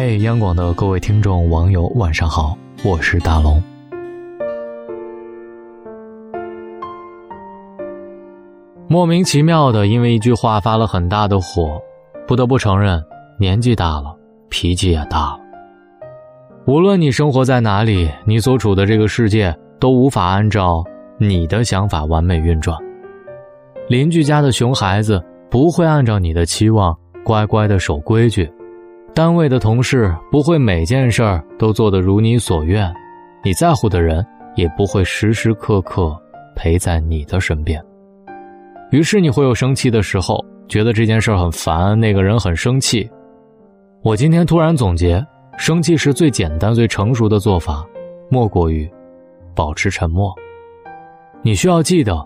嘿，央广的各位听众、网友，晚上好，我是大龙。莫名其妙的因为一句话发了很大的火，不得不承认，年纪大了，脾气也大了。无论你生活在哪里，你所处的这个世界都无法按照你的想法完美运转。邻居家的熊孩子不会按照你的期望乖乖的守规矩。单位的同事不会每件事儿都做得如你所愿，你在乎的人也不会时时刻刻陪在你的身边。于是你会有生气的时候，觉得这件事很烦，那个人很生气。我今天突然总结，生气时最简单、最成熟的做法，莫过于保持沉默。你需要记得，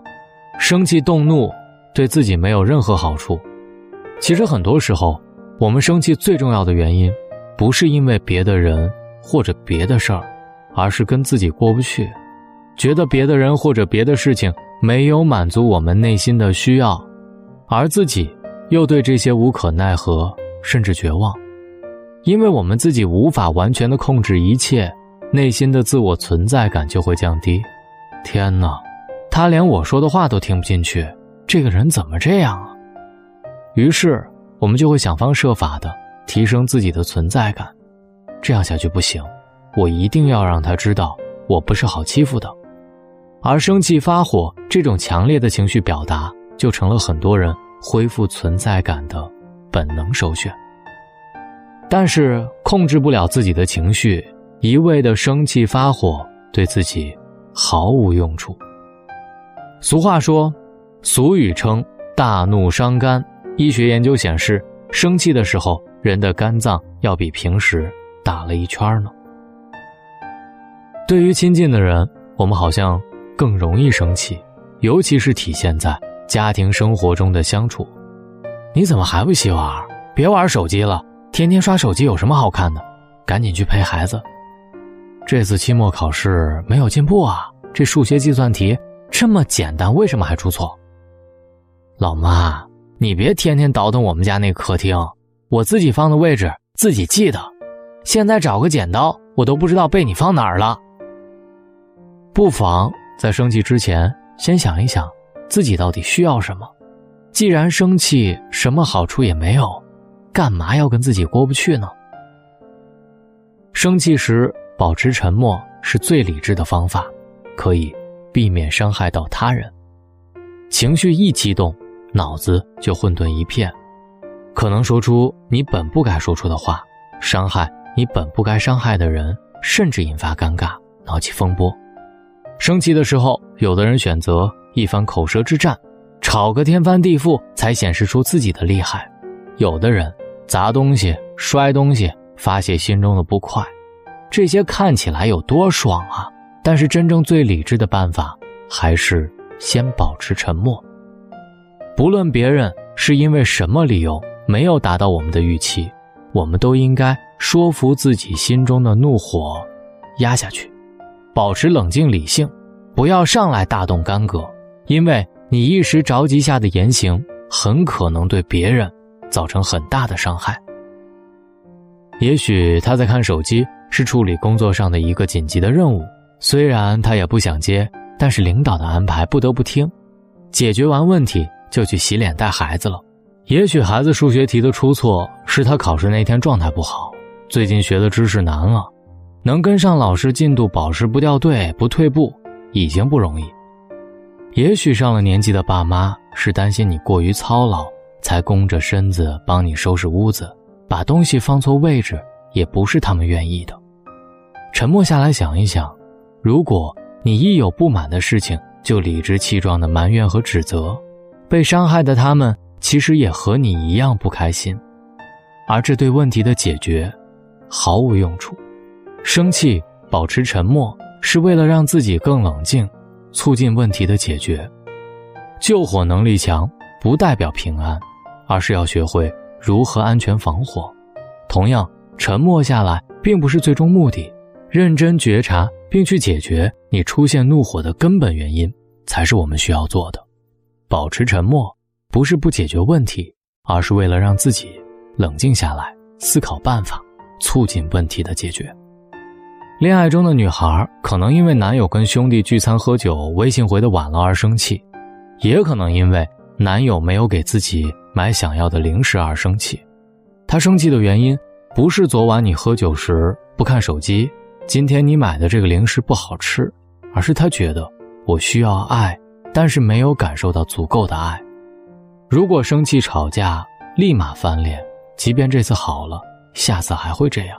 生气动怒对自己没有任何好处。其实很多时候。我们生气最重要的原因，不是因为别的人或者别的事儿，而是跟自己过不去，觉得别的人或者别的事情没有满足我们内心的需要，而自己又对这些无可奈何，甚至绝望，因为我们自己无法完全的控制一切，内心的自我存在感就会降低。天哪，他连我说的话都听不进去，这个人怎么这样啊？于是。我们就会想方设法的提升自己的存在感，这样下去不行，我一定要让他知道我不是好欺负的，而生气发火这种强烈的情绪表达，就成了很多人恢复存在感的本能首选。但是控制不了自己的情绪，一味的生气发火，对自己毫无用处。俗话说，俗语称“大怒伤肝”。医学研究显示，生气的时候，人的肝脏要比平时大了一圈呢。对于亲近的人，我们好像更容易生气，尤其是体现在家庭生活中的相处。你怎么还不洗碗？别玩手机了，天天刷手机有什么好看的？赶紧去陪孩子。这次期末考试没有进步啊！这数学计算题这么简单，为什么还出错？老妈。你别天天倒腾我们家那客厅，我自己放的位置自己记得。现在找个剪刀，我都不知道被你放哪儿了。不妨在生气之前，先想一想，自己到底需要什么。既然生气什么好处也没有，干嘛要跟自己过不去呢？生气时保持沉默是最理智的方法，可以避免伤害到他人。情绪一激动。脑子就混沌一片，可能说出你本不该说出的话，伤害你本不该伤害的人，甚至引发尴尬，闹起风波。生气的时候，有的人选择一番口舌之战，吵个天翻地覆，才显示出自己的厉害；有的人砸东西、摔东西，发泄心中的不快。这些看起来有多爽啊！但是真正最理智的办法，还是先保持沉默。不论别人是因为什么理由没有达到我们的预期，我们都应该说服自己心中的怒火，压下去，保持冷静理性，不要上来大动干戈，因为你一时着急下的言行，很可能对别人造成很大的伤害。也许他在看手机，是处理工作上的一个紧急的任务，虽然他也不想接，但是领导的安排不得不听，解决完问题。就去洗脸带孩子了。也许孩子数学题的出错是他考试那天状态不好，最近学的知识难了，能跟上老师进度，保持不掉队、不退步，已经不容易。也许上了年纪的爸妈是担心你过于操劳，才弓着身子帮你收拾屋子，把东西放错位置，也不是他们愿意的。沉默下来想一想，如果你一有不满的事情就理直气壮的埋怨和指责。被伤害的他们其实也和你一样不开心，而这对问题的解决毫无用处。生气保持沉默是为了让自己更冷静，促进问题的解决。救火能力强不代表平安，而是要学会如何安全防火。同样，沉默下来并不是最终目的，认真觉察并去解决你出现怒火的根本原因，才是我们需要做的。保持沉默，不是不解决问题，而是为了让自己冷静下来，思考办法，促进问题的解决。恋爱中的女孩可能因为男友跟兄弟聚餐喝酒，微信回的晚了而生气，也可能因为男友没有给自己买想要的零食而生气。她生气的原因不是昨晚你喝酒时不看手机，今天你买的这个零食不好吃，而是她觉得我需要爱，但是没有感受到足够的爱。如果生气吵架立马翻脸，即便这次好了，下次还会这样。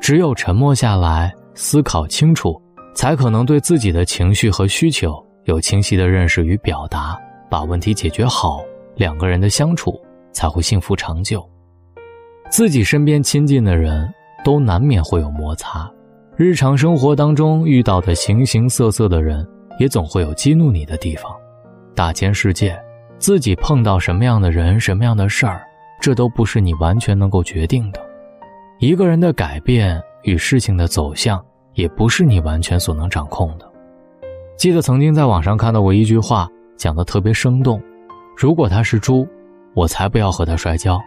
只有沉默下来。思考清楚，才可能对自己的情绪和需求有清晰的认识与表达，把问题解决好，两个人的相处才会幸福长久。自己身边亲近的人都难免会有摩擦，日常生活当中遇到的形形色色的人，也总会有激怒你的地方。大千世界，自己碰到什么样的人、什么样的事儿，这都不是你完全能够决定的。一个人的改变。与事情的走向也不是你完全所能掌控的。记得曾经在网上看到过一句话，讲的特别生动：如果他是猪，我才不要和他摔跤，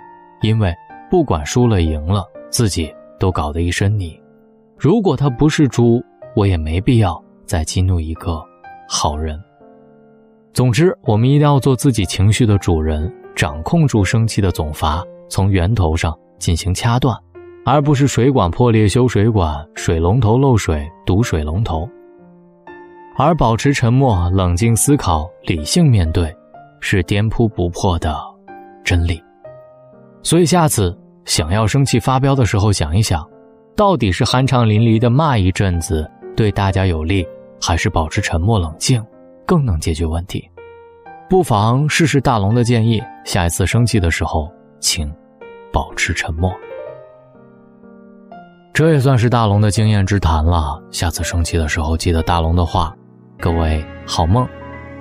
因为不管输了赢了，自己都搞得一身泥；如果他不是猪，我也没必要再激怒一个好人。总之，我们一定要做自己情绪的主人，掌控住生气的总阀，从源头上进行掐断。而不是水管破裂修水管，水龙头漏水堵水龙头。而保持沉默、冷静思考、理性面对，是颠扑不破的真理。所以下次想要生气发飙的时候，想一想，到底是酣畅淋漓的骂一阵子对大家有利，还是保持沉默冷静更能解决问题？不妨试试大龙的建议，下一次生气的时候，请保持沉默。这也算是大龙的经验之谈了。下次生气的时候，记得大龙的话。各位好梦，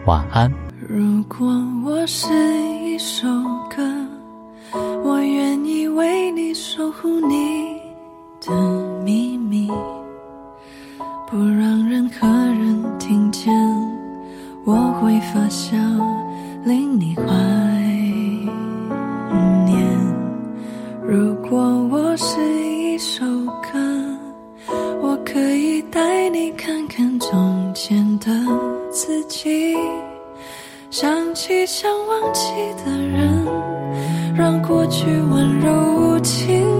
晚安。如果我是一首歌，我愿意为你守护你的秘密，不让任何人。我会发酵，令你怀念。如果我是一首歌，我可以。带你看看从前的自己，想起想忘记的人，让过去温柔无情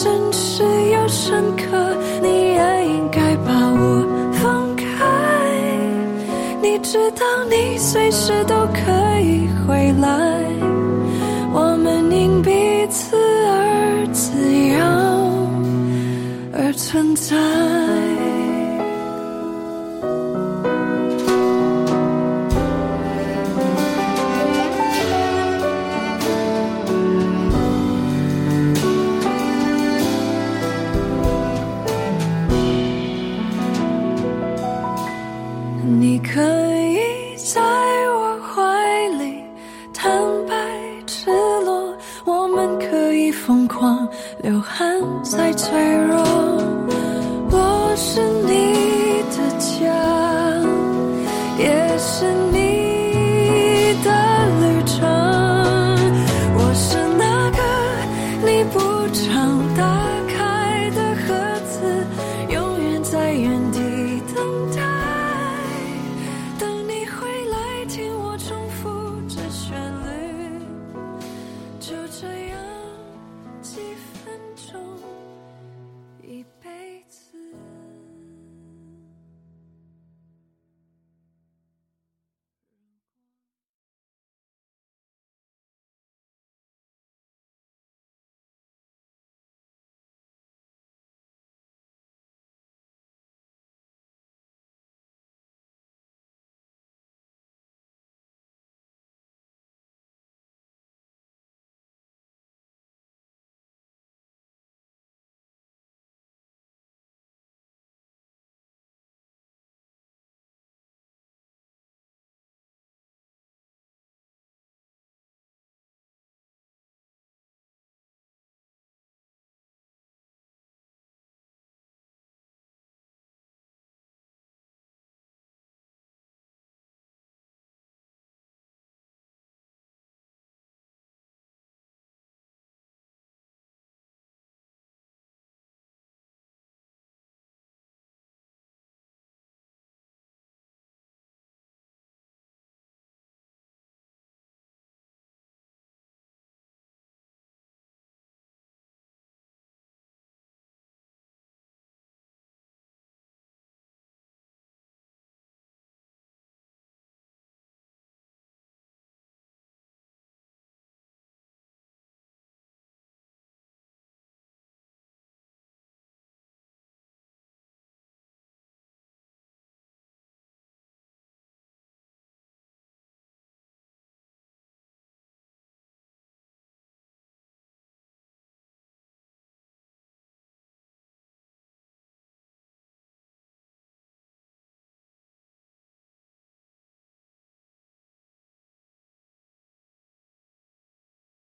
真实又深刻你也应该把我放开。你知道你随时都可以回来我们因彼此而自由而存在。疯狂流汗在脆弱，我是你的家，